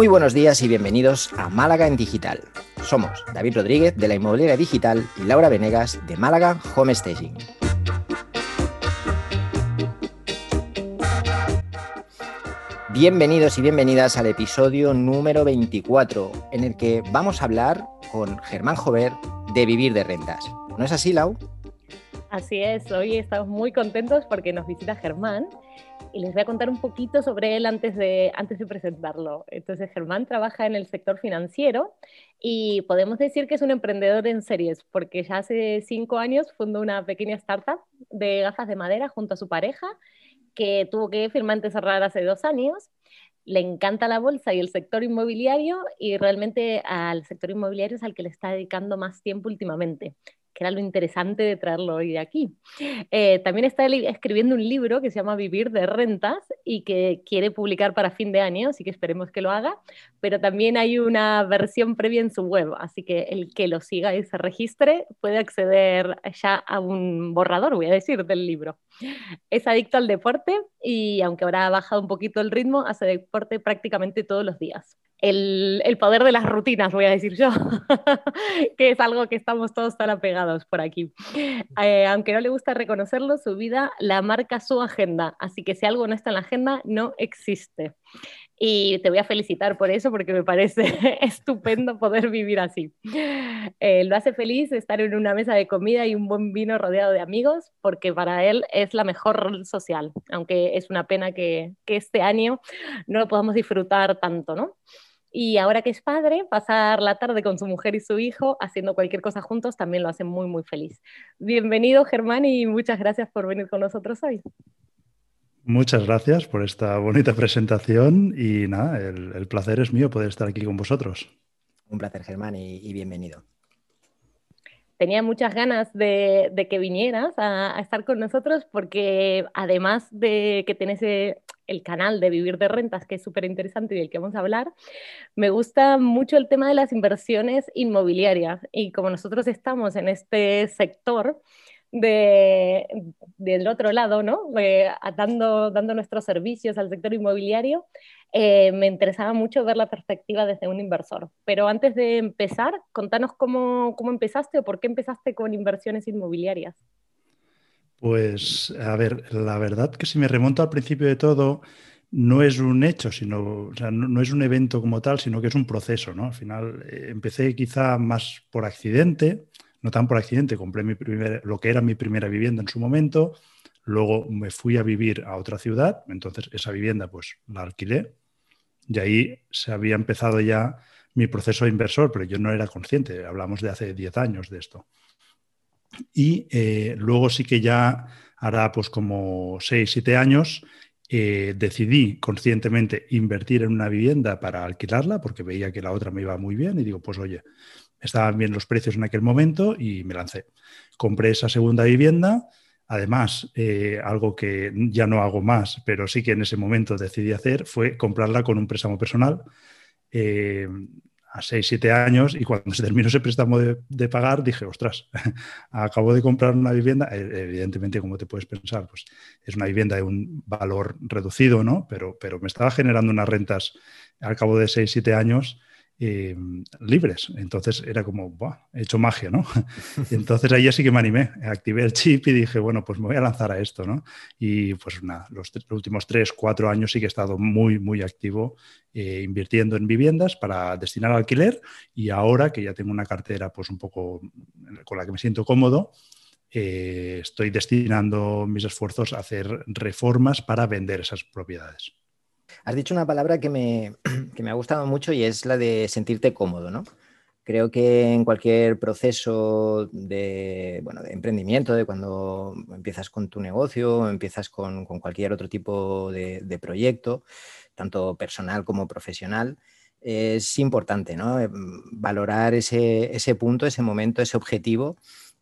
Muy buenos días y bienvenidos a Málaga en Digital. Somos David Rodríguez de la Inmobiliaria Digital y Laura Venegas de Málaga Home Staging. Bienvenidos y bienvenidas al episodio número 24, en el que vamos a hablar con Germán Jover de vivir de rentas. ¿No es así, Lau? Así es, hoy estamos muy contentos porque nos visita Germán y les voy a contar un poquito sobre él antes de, antes de presentarlo. Entonces, Germán trabaja en el sector financiero y podemos decir que es un emprendedor en series, porque ya hace cinco años fundó una pequeña startup de gafas de madera junto a su pareja, que tuvo que firmante cerrar hace dos años. Le encanta la bolsa y el sector inmobiliario y realmente al sector inmobiliario es al que le está dedicando más tiempo últimamente que era lo interesante de traerlo hoy aquí. Eh, también está escribiendo un libro que se llama Vivir de Rentas y que quiere publicar para fin de año, así que esperemos que lo haga, pero también hay una versión previa en su web, así que el que lo siga y se registre puede acceder ya a un borrador, voy a decir, del libro. Es adicto al deporte y aunque ahora ha bajado un poquito el ritmo, hace deporte prácticamente todos los días el, poder de las rutinas, voy a decir yo, que es algo que estamos todos tan apegados por aquí. Eh, aunque no le gusta reconocerlo, su vida la marca su agenda, así que si algo no está en la agenda, no existe. Y te voy a felicitar por eso, porque me parece estupendo poder vivir así. Eh, lo hace feliz estar en una mesa de comida y un buen vino rodeado de amigos, porque para él es la mejor social, aunque es una pena que, que este año no lo podamos disfrutar tanto, ¿no? Y ahora que es padre, pasar la tarde con su mujer y su hijo haciendo cualquier cosa juntos también lo hace muy, muy feliz. Bienvenido, Germán, y muchas gracias por venir con nosotros hoy. Muchas gracias por esta bonita presentación y nada, el, placer es mío poder estar aquí con vosotros. Un placer, Germán, y, bienvenido. Tenía muchas ganas de, que vinieras a, a, estar con nosotros porque además de que tenés el canal de Vivir de Rentas, que es súper interesante y del que vamos a hablar, me gusta mucho el tema de las inversiones inmobiliarias. Y como nosotros estamos en este sector, de, del otro lado, ¿no? dando, dando nuestros servicios al sector inmobiliario, eh, me interesaba mucho ver la perspectiva desde un inversor. Pero antes de empezar, contanos cómo, cómo empezaste o por qué empezaste con inversiones inmobiliarias. Pues, a ver, la verdad que si me remonto al principio de todo, no es un hecho, sino, no, es un evento como tal, sino que es un proceso, ¿no? Al final eh, empecé quizá más por accidente, no tan por accidente, compré mi primer, lo que era mi primera vivienda en su momento, luego me fui a vivir a otra ciudad, entonces esa vivienda pues la alquilé y ahí se había empezado ya mi proceso de inversor, pero yo no era consciente, hablamos de hace 10 años de esto. Y eh, luego sí que ya hará pues como 6, 7 años, eh, decidí conscientemente invertir en una vivienda para alquilarla porque veía que la otra me iba muy bien y digo, pues oye, estaban bien los precios en aquel momento y me lancé. Compré esa segunda vivienda. Además, eh, algo que ya no hago más, pero sí que en ese momento decidí hacer, fue comprarla con un préstamo personal a 6, 7 años y cuando se terminó ese préstamo de, pagar dije, ostras, acabo de comprar una vivienda, e, evidentemente como te puedes pensar, pues es una vivienda de un valor reducido, ¿no? Pero, pero me estaba generando unas rentas al cabo de 6, 7 años eh, libres. Entonces era como, he hecho magia, ¿no? entonces ahí sí que me animé, activé el chip y dije, bueno, pues me voy a lanzar a esto, ¿no? Y pues nada, los, últimos tres, cuatro años sí que he estado muy, muy activo eh, invirtiendo en viviendas para destinar al alquiler y ahora que ya tengo una cartera pues un poco con la que me siento cómodo, eh, estoy destinando mis esfuerzos a hacer reformas para vender esas propiedades. Has dicho una palabra que me, ha gustado mucho y es la de sentirte cómodo, ¿no? Creo que en cualquier proceso de, de emprendimiento, de cuando empiezas con tu negocio, empiezas con, cualquier otro tipo de, proyecto, tanto personal como profesional, es importante ¿no? Eh, valorar ese, punto, ese momento, ese objetivo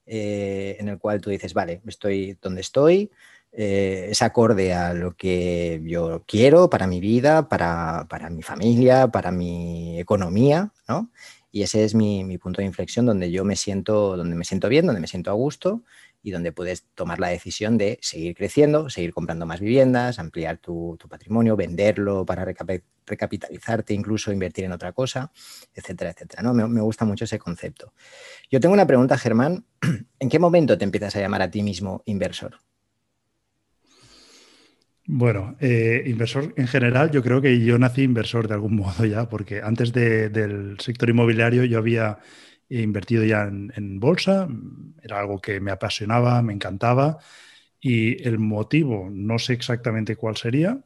eh, en el cual tú dices, vale, estoy donde estoy, eh, es acorde a lo que yo quiero para mi vida, para, mi familia, para mi economía, ¿no? Y ese es mi, punto de inflexión donde yo me siento, donde me siento bien, donde me siento a gusto y donde puedes tomar la decisión de seguir creciendo, seguir comprando más viviendas, ampliar tu, patrimonio, venderlo para recapitalizarte, incluso invertir en otra cosa, etcétera, etcétera. ¿no? Me, gusta mucho ese concepto. Yo tengo una pregunta, Germán. ¿En qué momento te empiezas a llamar a ti mismo inversor? Bueno, eh, inversor en general, yo creo que yo nací inversor de algún modo ya, porque antes del sector inmobiliario yo había invertido ya en, bolsa, era algo que me apasionaba, me encantaba y el motivo no sé exactamente cuál sería.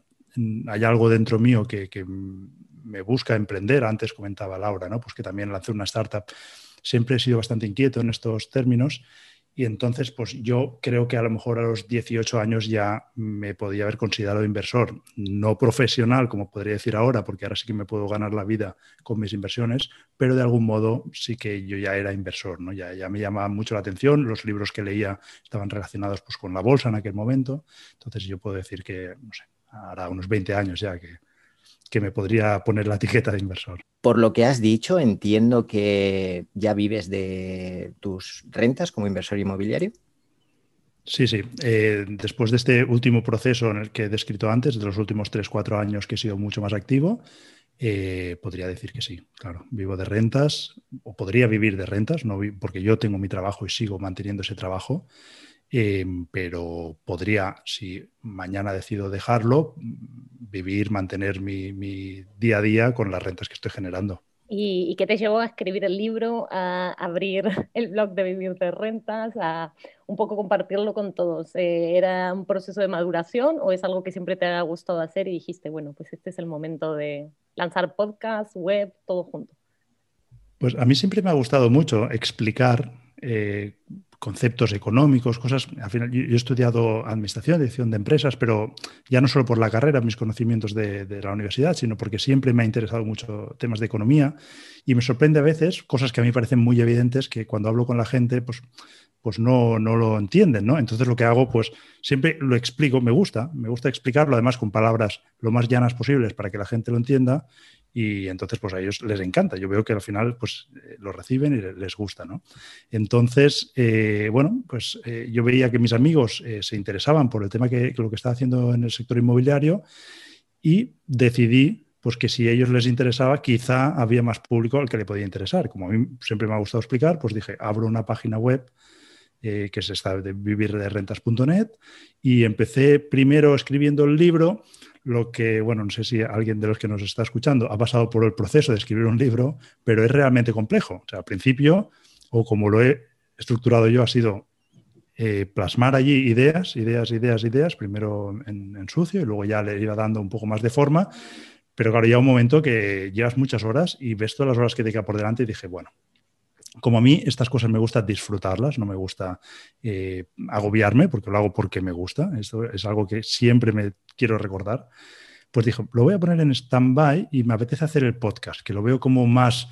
Hay algo dentro mío que, que me busca emprender. Antes comentaba Laura, ¿no? pues que también lancé una startup. Siempre he sido bastante inquieto en estos términos y entonces, pues yo creo que a lo mejor a los 18 años ya me podía haber considerado inversor, no profesional, como podría decir ahora, porque ahora sí que me puedo ganar la vida con mis inversiones, pero de algún modo sí que yo ya era inversor, ¿no? Ya, ya me llamaba mucho la atención, los libros que leía estaban relacionados pues, con la bolsa en aquel momento, entonces yo puedo decir que, no sé, ahora unos 20 años ya que, que me podría poner la etiqueta de inversor. Por lo que has dicho, entiendo que ya vives de tus rentas como inversor inmobiliario. Sí, sí. Eh, después de este último proceso en el que he descrito antes, de los últimos 3-4 años que he sido mucho más activo, eh, podría decir que sí, claro. Vivo de rentas, o podría vivir de rentas, no porque yo tengo mi trabajo y sigo manteniendo ese trabajo. Em, pero podría, si mañana decido dejarlo, vivir, mantener mi, día a día con las rentas que estoy generando. ¿Y, qué te llevó a escribir el libro, a abrir el blog de Vivir de Rentas, a un poco compartirlo con todos? Eh, ¿Era un proceso de maduración o es algo que siempre te ha gustado hacer y dijiste, bueno, pues este es el momento de lanzar podcast, web, todo junto? Pues a mí siempre me ha gustado mucho explicar eh, conceptos económicos, cosas. Al final, yo, he estudiado administración, dirección de empresas, pero ya no solo por la carrera, mis conocimientos de, la universidad, sino porque siempre me ha interesado mucho temas de economía y me sorprende a veces cosas que a mí parecen muy evidentes que cuando hablo con la gente, pues, pues no, no lo entienden, ¿no? Entonces lo que hago, pues siempre lo explico, me gusta, me gusta explicarlo además con palabras lo más llanas posibles para que la gente lo entienda y entonces pues a ellos les encanta. Yo veo que al final pues eh, lo reciben y les gusta, ¿no? Entonces, eh, bueno, pues eh, yo veía que mis amigos se interesaban por el tema que, lo que estaba haciendo en el sector inmobiliario y decidí pues que si a ellos les interesaba, quizá había más público al que le podía interesar. Como a mí siempre me ha gustado explicar, pues dije, abro una página web que es esta de vivirderentas.net y empecé primero escribiendo el libro lo que, bueno, no sé si alguien de los que nos está escuchando ha pasado por el proceso de escribir un libro, pero es realmente complejo. O sea, al principio, o como lo he estructurado yo, ha sido eh, plasmar allí ideas, ideas, ideas, ideas, primero en, sucio y luego ya le iba dando un poco más de forma. Pero claro, ya un momento que llevas muchas horas y ves todas las horas que te queda por delante y dije, bueno, como a mí estas cosas me gusta disfrutarlas, no me gusta eh, agobiarme, porque lo hago porque me gusta, esto es algo que siempre me quiero recordar, pues dijo, lo voy a poner en stand-by y me apetece hacer el podcast, que lo veo como más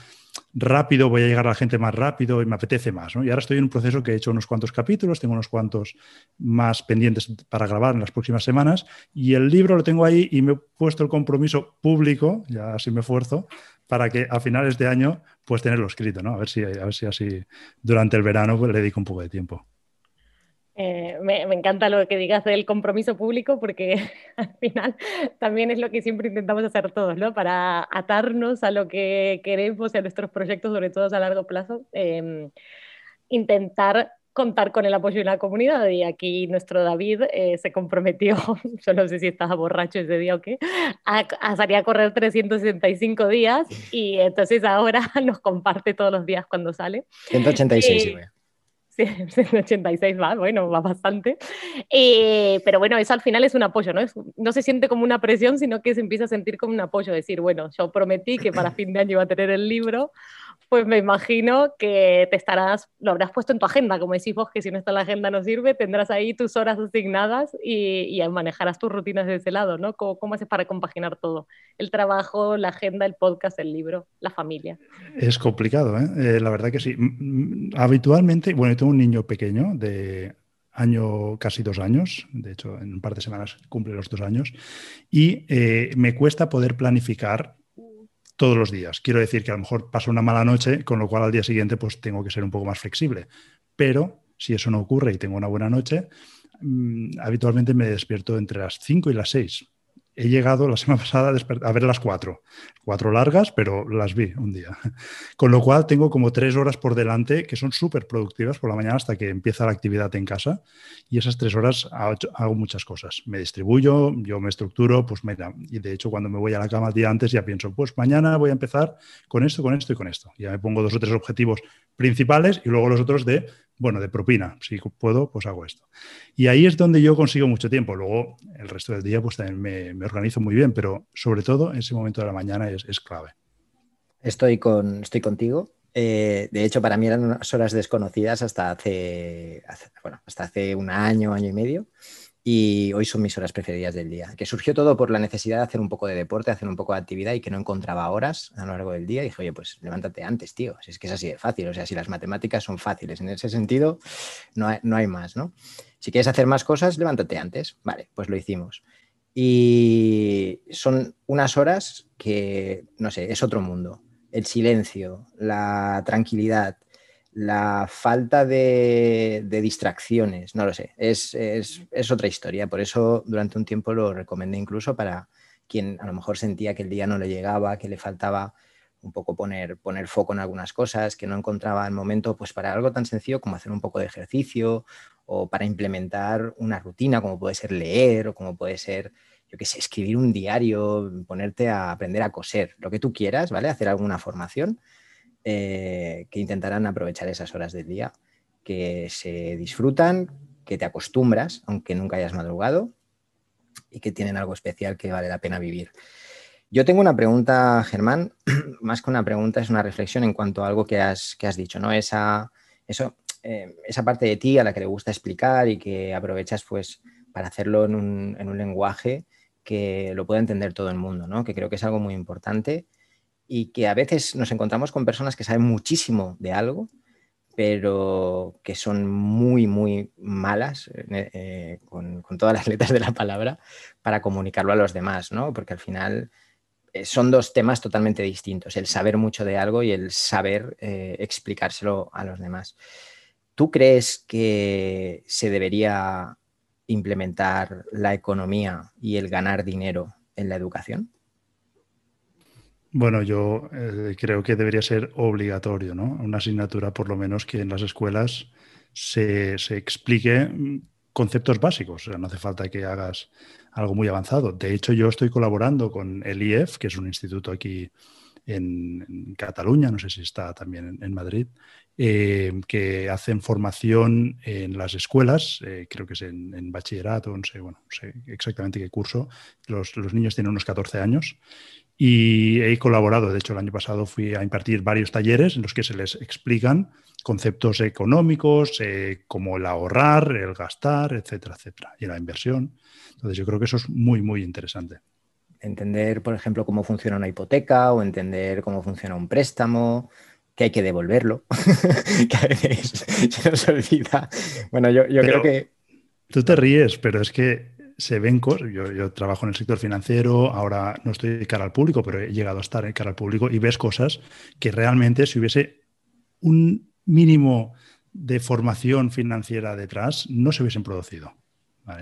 rápido, voy a llegar a la gente más rápido y me apetece más. Y ahora estoy en un proceso que he hecho unos cuantos capítulos, tengo unos cuantos más pendientes para grabar en las próximas semanas y el libro lo tengo ahí y me he puesto el compromiso público, ya así me esfuerzo, para que a finales de año pues tenerlo escrito, ¿no? A ver si, a ver si así durante el verano pues, le dedico un poco de tiempo. Eh, me, encanta lo que digas del compromiso público porque al final también es lo que siempre intentamos hacer todos, ¿no? Para atarnos a lo que queremos y a nuestros proyectos, sobre todo a largo plazo, em, intentar contar con el apoyo de la comunidad y aquí nuestro David eh, se comprometió, yo no sé si estaba borracho ese día o qué, a, salir a correr 365 días y entonces ahora nos comparte todos los días cuando sale. 186, sí, 186 va, bueno, va bastante. Eh, pero bueno, eso al final es un apoyo, ¿no? no se siente como una presión, sino que se empieza a sentir como un apoyo, decir, bueno, yo prometí que para fin de año iba a tener el libro, pues me imagino que te estarás, lo habrás puesto en tu agenda, como decís vos, que si no está en la agenda no sirve, tendrás ahí tus horas asignadas y, manejarás tus rutinas de ese lado, ¿no? ¿Cómo, ¿Cómo, haces para compaginar todo? El trabajo, la agenda, el podcast, el libro, la familia. Es complicado, ¿eh? eh la verdad que sí. Habitualmente, bueno, yo tengo un niño pequeño de año, casi dos años, de hecho en un par de semanas cumple los dos años, y eh, me cuesta poder planificar todos los días. Quiero decir que a lo mejor paso una mala noche, con lo cual al día siguiente pues tengo que ser un poco más flexible. Pero Si eso no ocurre y tengo una buena noche, mm, habitualmente me despierto entre las 5 y las 6 he llegado la semana pasada a ver las cuatro. Cuatro largas, pero las vi un día. Con lo cual tengo como tres horas por delante que son súper productivas por la mañana hasta que empieza la actividad en casa. Y esas tres horas hago muchas cosas. Me distribuyo, yo me estructuro, pues mira, y de hecho cuando me voy a la cama el día antes ya pienso, pues mañana voy a empezar con esto, con esto y con esto. Ya me pongo dos o tres objetivos principales y luego los otros de bueno, de propina, si puedo, pues hago esto. Y ahí es donde yo consigo mucho tiempo. Luego, el resto del día, pues también me, organizo muy bien, pero sobre todo ese momento de la mañana es, clave. Estoy, con, estoy contigo. Eh, de hecho, para mí eran unas horas desconocidas hasta hace, bueno, hasta hace un año, año y medio y hoy son mis horas preferidas del día. Que surgió todo por la necesidad de hacer un poco de deporte, hacer un poco de actividad y que no encontraba horas a lo largo del día. Y dije, oye, pues levántate antes, tío. Si es que es así de fácil. O sea, si las matemáticas son fáciles en ese sentido, no hay, no hay más, ¿no? Si quieres hacer más cosas, levántate antes. Vale, pues lo hicimos. Y son unas horas que, no sé, es otro mundo. El silencio, la tranquilidad, la falta de, distracciones, no lo sé, es, otra historia. Por eso durante un tiempo lo recomendé incluso para quien a lo mejor sentía que el día no le llegaba, que le faltaba un poco poner, poner foco en algunas cosas, que no encontraba el momento pues para algo tan sencillo como hacer un poco de ejercicio o para implementar una rutina como puede ser leer o como puede ser, yo qué sé, escribir un diario, ponerte a aprender a coser, lo que tú quieras, ¿vale? Hacer alguna formación eh, que intentarán aprovechar esas horas del día, que se disfrutan, que te acostumbras, aunque nunca hayas madrugado, y que tienen algo especial que vale la pena vivir. Yo tengo una pregunta, Germán, más que una pregunta, es una reflexión en cuanto a algo que has, que has dicho, ¿no? Esa, eso, eh, esa parte de ti a la que le gusta explicar y que aprovechas pues para hacerlo en un, en un lenguaje que lo pueda entender todo el mundo, ¿no? Que creo que es algo muy importante y que a veces nos encontramos con personas que saben muchísimo de algo, pero que son muy, muy malas, eh, eh, con, todas las letras de la palabra, para comunicarlo a los demás, ¿no? Porque al final eh, son dos temas totalmente distintos, el saber mucho de algo y el saber explicárselo a los demás. ¿Tú crees que se debería implementar la economía y el ganar dinero en la educación? Bueno, yo eh, creo que debería ser obligatorio, ¿no? Una asignatura, por lo menos, que en las escuelas se, explique mm, conceptos básicos. O sea, no hace falta que hagas algo muy avanzado. De hecho, yo estoy colaborando con el IEF, que es un instituto aquí en, Cataluña, no sé si está también en, Madrid, eh, que hacen formación en las escuelas, eh, creo que es en, bachillerato, no sé, bueno, no sé exactamente qué curso. Los, los niños tienen unos 14 años y he colaborado, de hecho el año pasado fui a impartir varios talleres en los que se les explican conceptos económicos, eh, como el ahorrar, el gastar, etcétera, etcétera, y la inversión. Entonces yo creo que eso es muy, muy interesante. Entender, por ejemplo, cómo funciona una hipoteca o entender cómo funciona un préstamo, que hay que devolverlo, que a veces se nos olvida. Bueno, yo, yo creo que... Tú te ríes, pero es que se ven cosas. Yo, trabajo en el sector financiero, ahora no estoy de cara al público, pero he llegado a estar en cara al público y ves cosas que realmente si hubiese un mínimo de formación financiera detrás, no se hubiesen producido.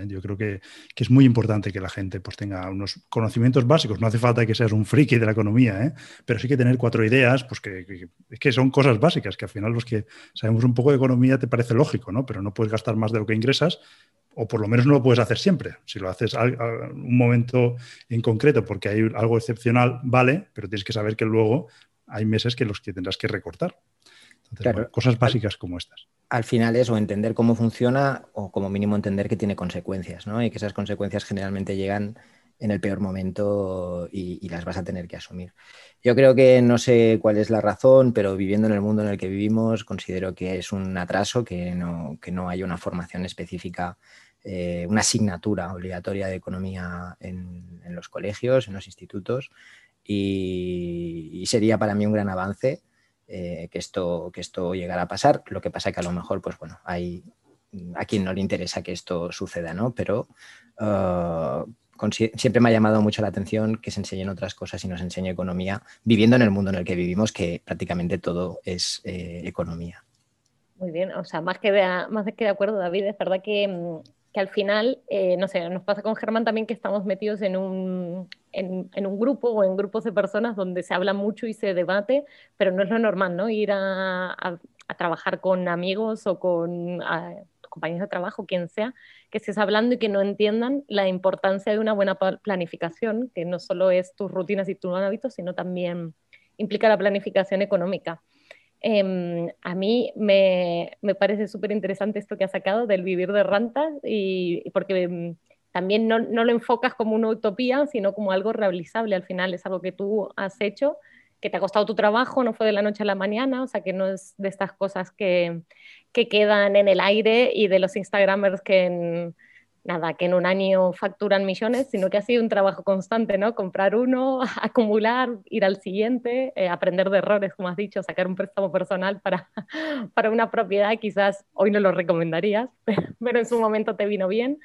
Yo creo que, es muy importante que la gente pues, tenga unos conocimientos básicos. No hace falta que seas un friki de la economía, ¿eh? pero sí que tener cuatro ideas, pues que, que, son cosas básicas, que al final los que sabemos un poco de economía te parece lógico, ¿no? pero no puedes gastar más de lo que ingresas, o por lo menos no lo puedes hacer siempre. Si lo haces a, un momento en concreto porque hay algo excepcional, vale, pero tienes que saber que luego hay meses que los que tendrás que recortar. Cosas básicas como estas. Al final es o entender cómo funciona o como mínimo entender que tiene consecuencias, ¿no? Y que esas consecuencias generalmente llegan en el peor momento y, las vas a tener que asumir. Yo creo que no sé cuál es la razón, pero viviendo en el mundo en el que vivimos, considero que es un atraso, que no, que no hay una formación específica, eh, una asignatura obligatoria de economía en, los colegios, en los institutos, y, sería para mí un gran avance eh, que, esto, que esto llegara a pasar. Lo que pasa que a lo mejor, pues bueno, hay a quien no le interesa que esto suceda, ¿no? Pero uh, siempre me ha llamado mucho la atención que se enseñen otras cosas y nos enseñe economía, viviendo en el mundo en el que vivimos, que prácticamente todo es eh, economía. Muy bien, o sea, más que de, más que de acuerdo, David, es verdad que, mm, que al final, eh, no sé, nos pasa con Germán también que estamos metidos en un, en, en, un grupo o en grupos de personas donde se habla mucho y se debate, pero no es lo normal, ¿no? Ir a, a, a trabajar con amigos o con compañeros de trabajo, quien sea, que estés hablando y que no entiendan la importancia de una buena planificación, que no solo es tus rutinas y tus hábitos, sino también implica la planificación económica. Eh, a mí me, me parece súper interesante esto que has sacado del vivir de rentas y, porque mm, también no, no, lo enfocas como una utopía, sino como algo realizable al final, es algo que tú has hecho, que te ha costado tu trabajo, no fue de la noche a la mañana, o sea que no es de estas cosas que, que quedan en el aire y de los Instagramers que... nada, que en un año facturan millones, sino que ha sido un trabajo constante, ¿no? Comprar uno, acumular, ir al siguiente, eh, aprender de errores, como has dicho, sacar un préstamo personal para, para una propiedad, quizás hoy no lo recomendarías, pero en su momento te vino bien.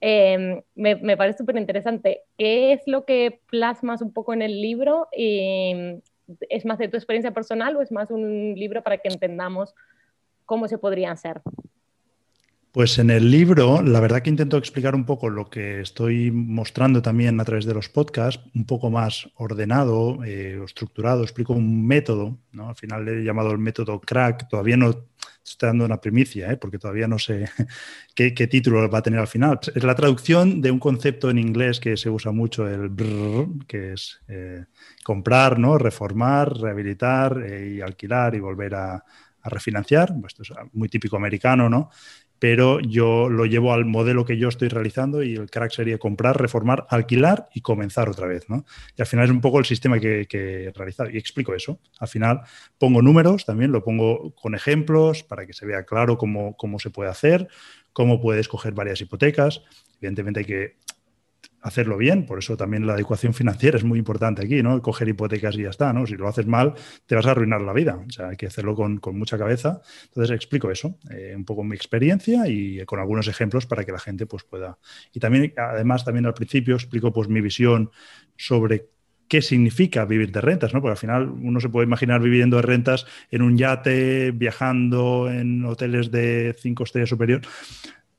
Eh, me, parece súper interesante. ¿Qué es lo que plasmas un poco en el libro? Y, ¿Es más de tu experiencia personal o es más un libro para que entendamos cómo se podrían hacer? Pues en el libro, la verdad que intento explicar un poco lo que estoy mostrando también a través de los podcasts, un poco más ordenado, eh, estructurado. Explico un método, ¿no? Al final he llamado el método crack. Todavía no estoy dando una primicia, ¿eh? porque todavía no sé qué, título va a tener al final. Es la traducción de un concepto en inglés que se usa mucho, el brr, que es eh, comprar, ¿no? reformar, rehabilitar eh, y alquilar y volver a refinanciar. Esto es muy típico americano, ¿no? Pero yo lo llevo al modelo que yo estoy realizando y el crack sería comprar, reformar, alquilar y comenzar otra vez. ¿no? Y al final es un poco el sistema que, que he realizado y explico eso. Al final pongo números, también lo pongo con ejemplos para que se vea claro cómo, cómo se puede hacer, cómo puedes coger varias hipotecas. Evidentemente hay que hacerlo bien, por eso también la adecuación financiera es muy importante aquí, ¿no? Coger hipotecas y ya está, ¿no? Si lo haces mal, te vas a arruinar la vida, o sea, hay que hacerlo con, mucha cabeza. Entonces explico eso, eh, un poco mi experiencia y con algunos ejemplos para que la gente pues pueda... Y también, además, también al principio explico pues mi visión sobre qué significa vivir de rentas, ¿no? Porque al final uno se puede imaginar viviendo de rentas en un yate, viajando en hoteles de cinco estrellas superior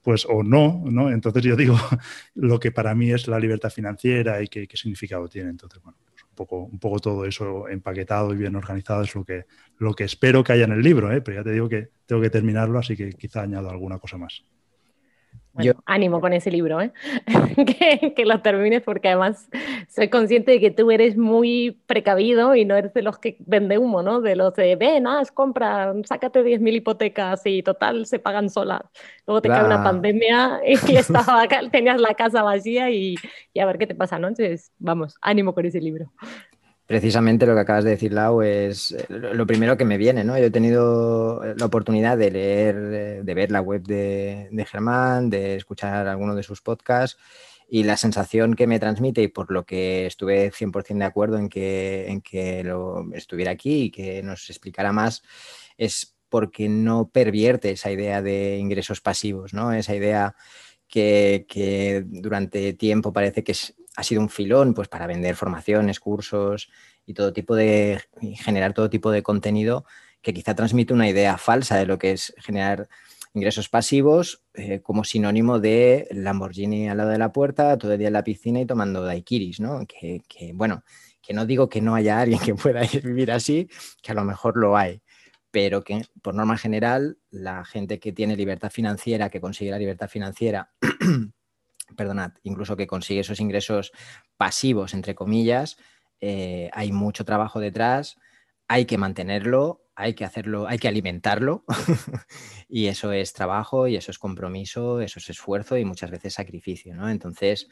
pues o no, ¿no? Entonces yo digo lo que para mí es la libertad financiera y qué, qué significado tiene. Entonces, bueno, pues un, poco, un poco todo eso empaquetado y bien organizado es lo que, lo que espero que haya en el libro, ¿eh? pero ya te digo que tengo que terminarlo, así que quizá añado alguna cosa más. Bueno, yo... ánimo con ese libro, ¿eh? que, que, lo termines porque además soy consciente de que tú eres muy precavido y no eres de los que vende humo, ¿no? De los de, ven, haz, compra, sácate 10.000 hipotecas y total se pagan solas. Luego te claro. cae una pandemia y estaba, tenías la casa vacía y, y a ver qué te pasa, ¿no? Entonces, vamos, ánimo con ese libro. Precisamente lo que acabas de decir, Lau, es eh, lo primero que me viene, ¿no? Yo he tenido la oportunidad de leer, eh, de ver la web de, de Germán, de escuchar alguno de sus podcasts y la sensación que me transmite y por lo que estuve 100% de acuerdo en que, en que lo estuviera aquí y que nos explicara más es porque no pervierte esa idea de ingresos pasivos, ¿no? Esa idea que, que durante tiempo parece que es ha sido un filón pues, para vender formaciones, cursos y todo tipo de generar todo tipo de contenido que quizá transmite una idea falsa de lo que es generar ingresos pasivos eh, como sinónimo de Lamborghini al lado de la puerta, todo el día en la piscina y tomando daiquiris, ¿no? Que, bueno, que no digo que no haya alguien que pueda vivir así, que a lo mejor lo hay, pero que por norma general la gente que tiene libertad financiera, que consigue la libertad financiera perdonad, incluso que consigue esos ingresos pasivos, entre comillas, eh, hay mucho trabajo detrás, hay que mantenerlo, hay que hacerlo, hay que alimentarlo y eso es trabajo y eso es compromiso, eso es esfuerzo y muchas veces sacrificio. Entonces,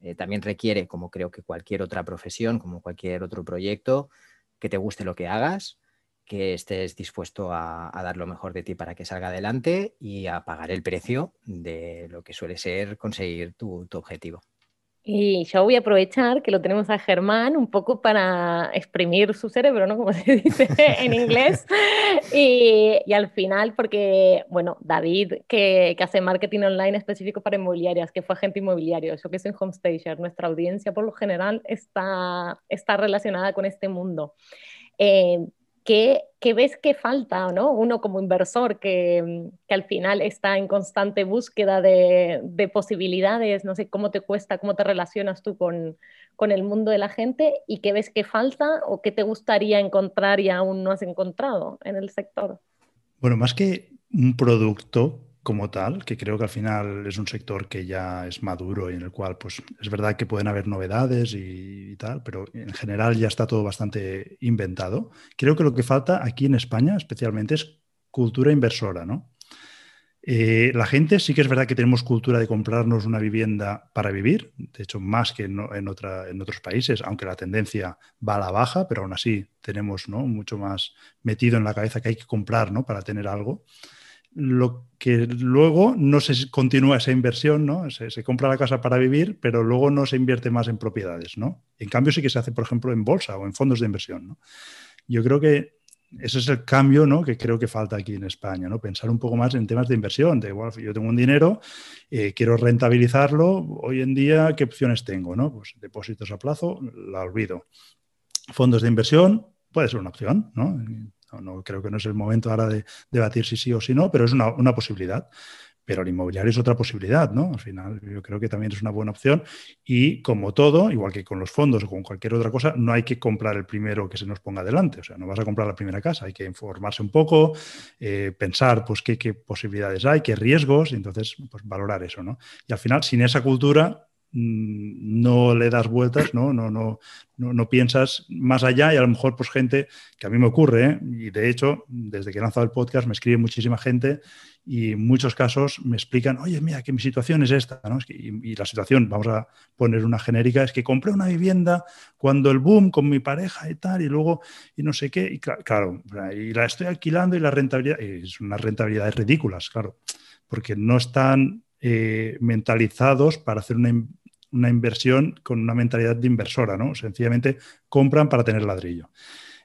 eh, también requiere, como creo que cualquier otra profesión, como cualquier otro proyecto, que te guste lo que hagas, que estés dispuesto a, dar lo mejor de ti para que salga adelante y a pagar el precio de lo que suele ser conseguir tu, objetivo. Y yo voy a aprovechar que lo tenemos a Germán un poco para exprimir su cerebro, ¿no? Como se dice en inglés. Y, y, al final, porque, bueno, David, que, que, hace marketing online específico para inmobiliarias, que fue agente inmobiliario, yo que soy homestager, nuestra audiencia por lo general está, está relacionada con este mundo. Eh, ¿qué, ves que falta, ¿no? Uno como inversor que, al final está en constante búsqueda de, posibilidades, no sé cómo te cuesta, cómo te relacionas tú con, con el mundo de la gente y qué ves que falta o qué te gustaría encontrar y aún no has encontrado en el sector. Bueno, más que un producto, como tal, que creo que al final es un sector que ya es maduro y en el cual, pues es verdad que pueden haber novedades y, tal, pero en general ya está todo bastante inventado. Creo que lo que falta aquí en España especialmente es cultura inversora, ¿no? Eh, la gente sí que es verdad que tenemos cultura de comprarnos una vivienda para vivir, de hecho más que en, en, otra, en otros países, aunque la tendencia va a la baja, pero aún así tenemos ¿no? mucho más metido en la cabeza que hay que comprar ¿no? para tener algo lo que luego no se continúa esa inversión, ¿no? Se, compra la casa para vivir, pero luego no se invierte más en propiedades, ¿no? En cambio sí que se hace, por ejemplo, en bolsa o en fondos de inversión, ¿no? Yo creo que ese es el cambio, ¿no? Que creo que falta aquí en España, ¿no? Pensar un poco más en temas de inversión, de igual, yo tengo un dinero, eh, quiero rentabilizarlo, hoy en día, ¿qué opciones tengo, no? Pues depósitos a plazo, la olvido. Fondos de inversión, puede ser una opción, ¿no? No, creo que no es el momento ahora de debatir si sí o si no, pero es una, posibilidad. Pero el inmobiliario es otra posibilidad, ¿no? Al final, yo creo que también es una buena opción. Y como todo, igual que con los fondos o con cualquier otra cosa, no hay que comprar el primero que se nos ponga delante. O sea, no vas a comprar la primera casa, hay que informarse un poco, eh, pensar pues qué, posibilidades hay, qué riesgos, y entonces pues, valorar eso, ¿no? Y al final, sin esa cultura, no le das vueltas, ¿no? No, no, no, piensas más allá y a lo mejor pues gente que a mí me ocurre, ¿eh? y de hecho, desde que he lanzado el podcast me escribe muchísima gente y en muchos casos me explican, oye, mira, que mi situación es esta, ¿no? y, la situación, vamos a poner una genérica, es que compré una vivienda cuando el boom con mi pareja y tal, y luego, y no sé qué, y claro, y la estoy alquilando y la rentabilidad, es unas rentabilidades ridículas, claro, porque no están eh, mentalizados para hacer una una inversión con una mentalidad de inversora, ¿no? Sencillamente compran para tener ladrillo.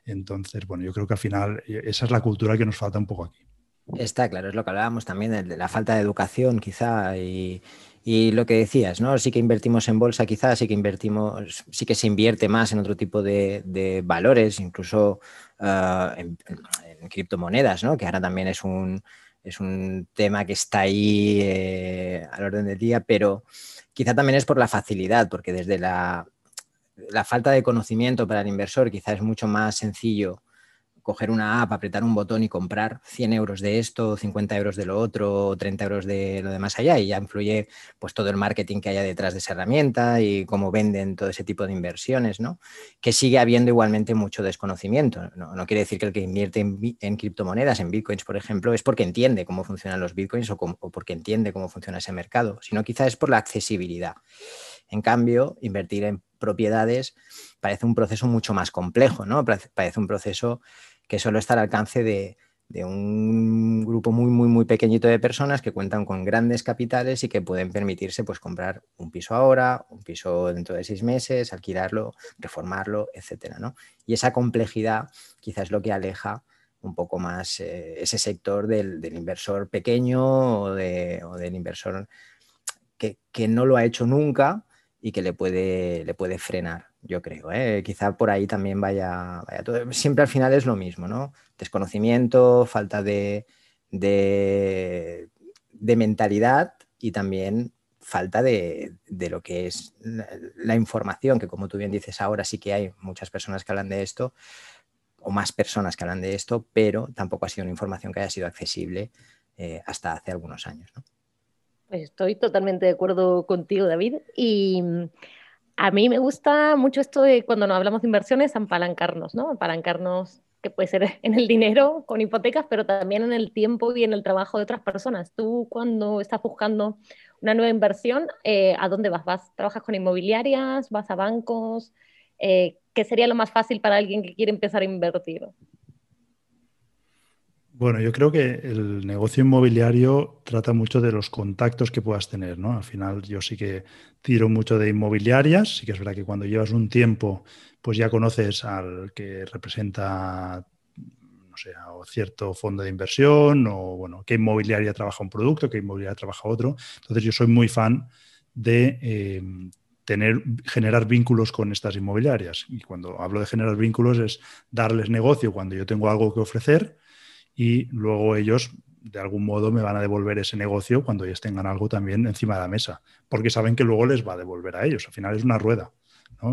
Entonces, bueno, yo creo que al final eh, esa es la cultura que nos falta un poco aquí. Está claro, es lo que hablábamos también de la falta de educación quizá y, lo que decías, ¿no? Sí que invertimos en bolsa quizá, sí que invertimos, sí que se invierte más en otro tipo de, valores, incluso ah, en, criptomonedas, ¿no? Que ahora también es un, es un tema que está ahí eh, al orden del día, pero Quizá también es por la facilidad, porque desde la, falta de conocimiento para el inversor quizá es mucho más sencillo coger una app, apretar un botón y comprar 100 euros de esto, 50 euros de lo otro, 30 euros de lo de más allá y ya influye pues todo el marketing que haya detrás de esa herramienta y cómo venden todo ese tipo de inversiones, ¿no? Que sigue habiendo igualmente mucho desconocimiento. No, quiere decir que el que invierte en, criptomonedas, en bitcoins, por ejemplo, es porque entiende cómo funcionan los bitcoins o, o porque entiende cómo funciona ese mercado, sino quizá es por la accesibilidad. En cambio, invertir en propiedades parece un proceso mucho más complejo, ¿no? Parece un proceso que solo está al alcance de, un grupo muy, muy, muy pequeñito de personas que cuentan con grandes capitales y que pueden permitirse pues, comprar un piso ahora, un piso dentro de seis meses, alquilarlo, reformarlo, etcétera, ¿no? Y esa complejidad quizás es lo que aleja un poco más eh, ese sector del, inversor pequeño o, del inversor que, que, no lo ha hecho nunca y que le puede, le puede frenar yo creo. ¿eh? Quizá por ahí también vaya, todo. Siempre al final es lo mismo, ¿no? Desconocimiento, falta de, de, mentalidad y también falta de, lo que es la, información, que como tú bien dices ahora sí que hay muchas personas que hablan de esto, o más personas que hablan de esto, pero tampoco ha sido una información que haya sido accesible eh, hasta hace algunos años. ¿no? Pues estoy totalmente de acuerdo contigo, David. Y a mí me gusta mucho esto de cuando nos hablamos de inversiones, apalancarnos, ¿no? Apalancarnos, que puede ser en el dinero, con hipotecas, pero también en el tiempo y en el trabajo de otras personas. Tú cuando estás buscando una nueva inversión, eh, ¿a dónde vas? ¿Vas? ¿Trabajas con inmobiliarias? ¿Vas a bancos? Eh, ¿Qué sería lo más fácil para alguien que quiere empezar a invertir? Bueno, yo creo que el negocio inmobiliario trata mucho de los contactos que puedas tener, ¿no? Al final yo sí que tiro mucho de inmobiliarias, sí que es verdad que cuando llevas un tiempo, pues ya conoces al que representa, no sé, o cierto fondo de inversión, o bueno, qué inmobiliaria trabaja un producto, qué inmobiliaria trabaja otro. Entonces yo soy muy fan de eh, tener, generar vínculos con estas inmobiliarias. Y cuando hablo de generar vínculos es darles negocio cuando yo tengo algo que ofrecer y luego ellos de algún modo me van a devolver ese negocio cuando ellos tengan algo también encima de la mesa, porque saben que luego les va a devolver a ellos. Al final es una rueda.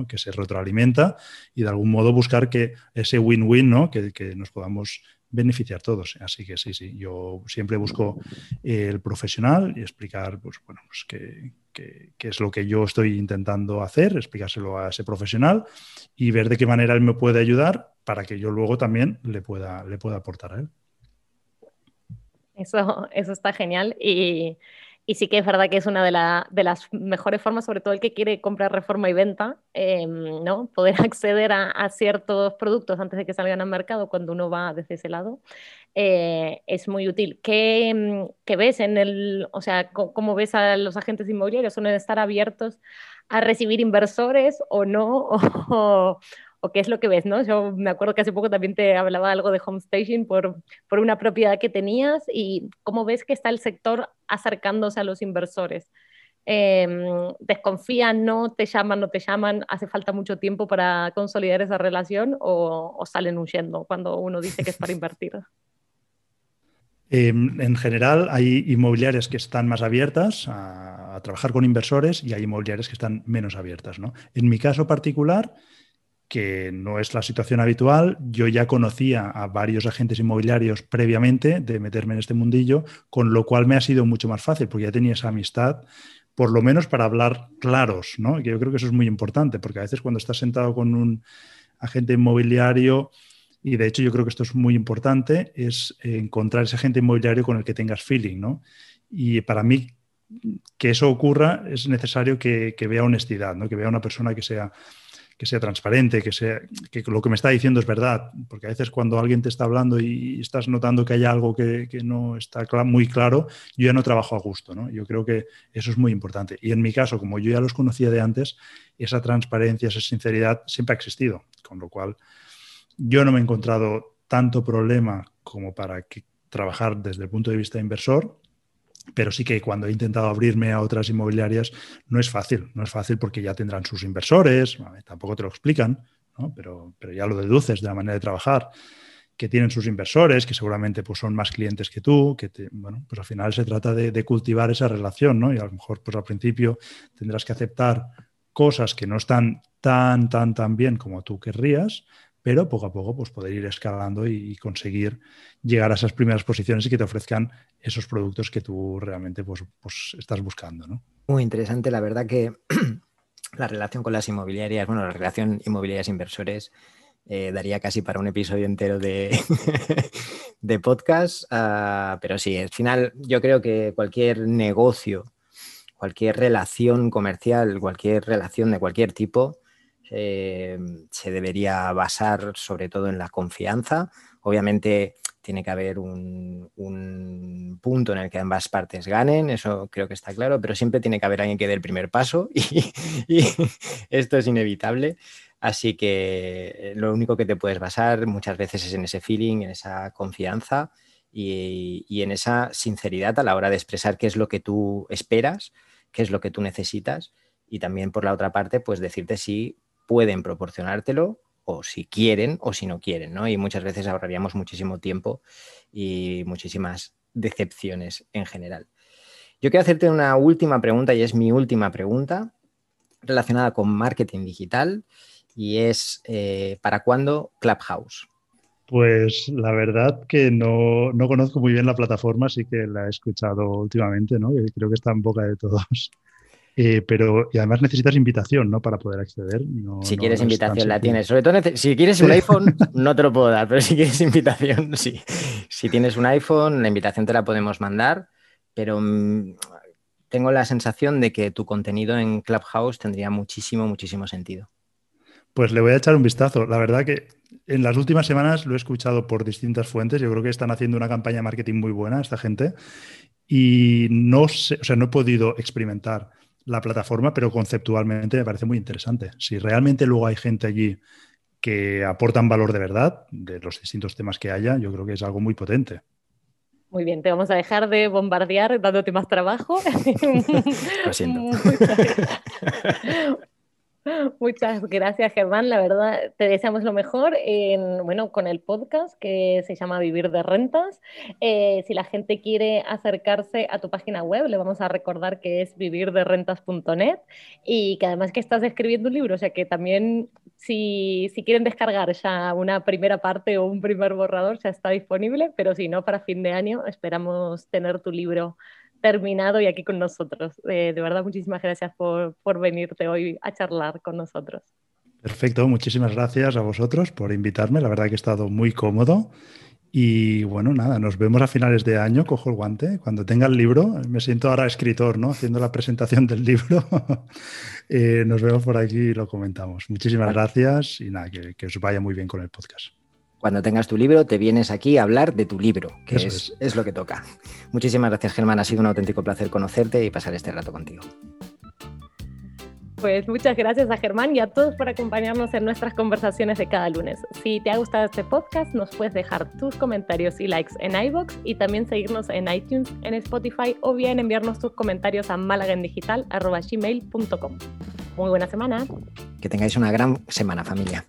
que se retroalimenta y de algún modo buscar que ese win-win, ¿no? que, que, nos podamos beneficiar todos. Así que sí, sí, yo siempre busco el profesional y explicar pues, bueno, pues qué, es lo que yo estoy intentando hacer, explicárselo a ese profesional y ver de qué manera él me puede ayudar para que yo luego también le pueda, le pueda aportar a él. Eso, eso está genial y y sí que es verdad que es una de, las mejores formas, sobre todo el que quiere comprar reforma y venta, em, ¿no? Poder acceder a, ciertos productos antes de que salgan al mercado cuando uno va desde ese lado, eh, es muy útil. ¿Qué, ¿Qué, ves en el, o sea, cómo ves a los agentes inmobiliarios? ¿Son estar abiertos a recibir inversores o no? O, o qué es lo que ves, ¿no? Yo me acuerdo que hace poco también te hablaba algo de home staging por, por una propiedad que tenías y cómo ves que está el sector acercándose a los inversores. Em, desconfían, no te llaman, no te llaman, hace falta mucho tiempo para consolidar esa relación o, salen huyendo cuando uno dice que es para invertir. Em, en general, hay inmobiliarias que están más abiertas a, a, trabajar con inversores y hay inmobiliarias que están menos abiertas. ¿no? En mi caso particular, que no es la situación habitual. Yo ya conocía a varios agentes inmobiliarios previamente de meterme en este mundillo, con lo cual me ha sido mucho más fácil, porque ya tenía esa amistad, por lo menos para hablar claros, ¿no? Que yo creo que eso es muy importante, porque a veces cuando estás sentado con un agente inmobiliario, y de hecho yo creo que esto es muy importante, es encontrar ese agente inmobiliario con el que tengas feeling, ¿no? Y para mí que eso ocurra es necesario que, que vea honestidad, ¿no? Que vea una persona que sea que sea transparente, que, sea, que lo que me está diciendo es verdad, porque a veces cuando alguien te está hablando y estás notando que hay algo que, no está muy claro, yo ya no trabajo a gusto, ¿no? Yo creo que eso es muy importante. Y en mi caso, como yo ya los conocía de antes, esa transparencia, esa sinceridad siempre ha existido, con lo cual yo no me he encontrado tanto problema como para que, trabajar desde el punto de vista inversor, pero sí que cuando he intentado abrirme a otras inmobiliarias no es fácil, no es fácil porque ya tendrán sus inversores, tampoco te lo explican, pero, pero ya lo deduces de la manera de trabajar, que tienen sus inversores, que seguramente pues, son más clientes que tú, que bueno, pues al final se trata de, cultivar esa relación, ¿no? Y a lo mejor pues al principio tendrás que aceptar cosas que no están tan, tan, tan bien como tú querrías, pero poco a poco pues, poder ir escalando y, conseguir llegar a esas primeras posiciones y que te ofrezcan esos productos que tú realmente pues, pues estás buscando. ¿no? Muy interesante, la verdad que la relación con las inmobiliarias, bueno, la relación inmobiliarias-inversores eh, daría casi para un episodio entero de, de podcast, ah, pero sí, al final yo creo que cualquier negocio, cualquier relación comercial, cualquier relación de cualquier tipo, eh, se debería basar sobre todo en la confianza. Obviamente tiene que haber un, punto en el que ambas partes ganen, eso creo que está claro, pero siempre tiene que haber alguien que dé el primer paso y, esto es inevitable. Así que eh, lo único que te puedes basar muchas veces es en ese feeling, en esa confianza y, y en esa sinceridad a la hora de expresar qué es lo que tú esperas, qué es lo que tú necesitas y también por la otra parte, pues decirte si pueden proporcionártelo o si quieren o si no quieren, ¿no? Y muchas veces ahorraríamos muchísimo tiempo y muchísimas decepciones en general. Yo quiero hacerte una última pregunta y es mi última pregunta relacionada con marketing digital y es eh, ¿para cuándo Clubhouse? Pues la verdad que no, no, conozco muy bien la plataforma, así que la he escuchado últimamente, ¿no? Creo que está en boca de todos. Eh, pero y además necesitas invitación, ¿no? Para poder acceder. si quieres invitación la tienes. Sobre todo si quieres un iPhone no te lo puedo dar, pero si quieres invitación sí. Si tienes un iPhone la invitación te la podemos mandar, pero mm, tengo la sensación de que tu contenido en Clubhouse tendría muchísimo, muchísimo sentido. Pues le voy a echar un vistazo. La verdad que en las últimas semanas lo he escuchado por distintas fuentes. Yo creo que están haciendo una campaña de marketing muy buena esta gente y no sé, o sea, no he podido experimentar la plataforma, pero conceptualmente me parece muy interesante. Si realmente luego hay gente allí que aportan valor de verdad, de los distintos temas que haya, yo creo que es algo muy potente. Muy bien, te vamos a dejar de bombardear dándote más trabajo. Lo siento. Muchas gracias, Germán. La verdad, te deseamos lo mejor en, bueno, con el podcast que se llama Vivir de Rentas. Eh, si la gente quiere acercarse a tu página web, le vamos a recordar que es vivirderrentas.net y que además que estás escribiendo un libro, o sea que también si, si quieren descargar ya una primera parte o un primer borrador, ya está disponible, pero si no, para fin de año esperamos tener tu libro terminado y aquí con nosotros. Eh, de verdad, muchísimas gracias por, por venirte hoy a charlar con nosotros. Perfecto, muchísimas gracias a vosotros por invitarme. La verdad que he estado muy cómodo. Y bueno, nada, nos vemos a finales de año, cojo el guante, cuando tenga el libro, me siento ahora escritor, ¿no? Haciendo la presentación del libro. Eh, nos vemos por aquí y lo comentamos. Muchísimas gracias y nada, que, que os vaya muy bien con el podcast. Cuando tengas tu libro, te vienes aquí a hablar de tu libro, que es, es. lo que toca. Muchísimas gracias, Germán. Ha sido un auténtico placer conocerte y pasar este rato contigo. Pues muchas gracias a Germán y a todos por acompañarnos en nuestras conversaciones de cada lunes. Si te ha gustado este podcast, nos puedes dejar tus comentarios y likes en iBox y también seguirnos en iTunes, en Spotify o bien enviarnos tus comentarios a malagendigital.gmail.com. Muy buena semana. Que tengáis una gran semana, familia.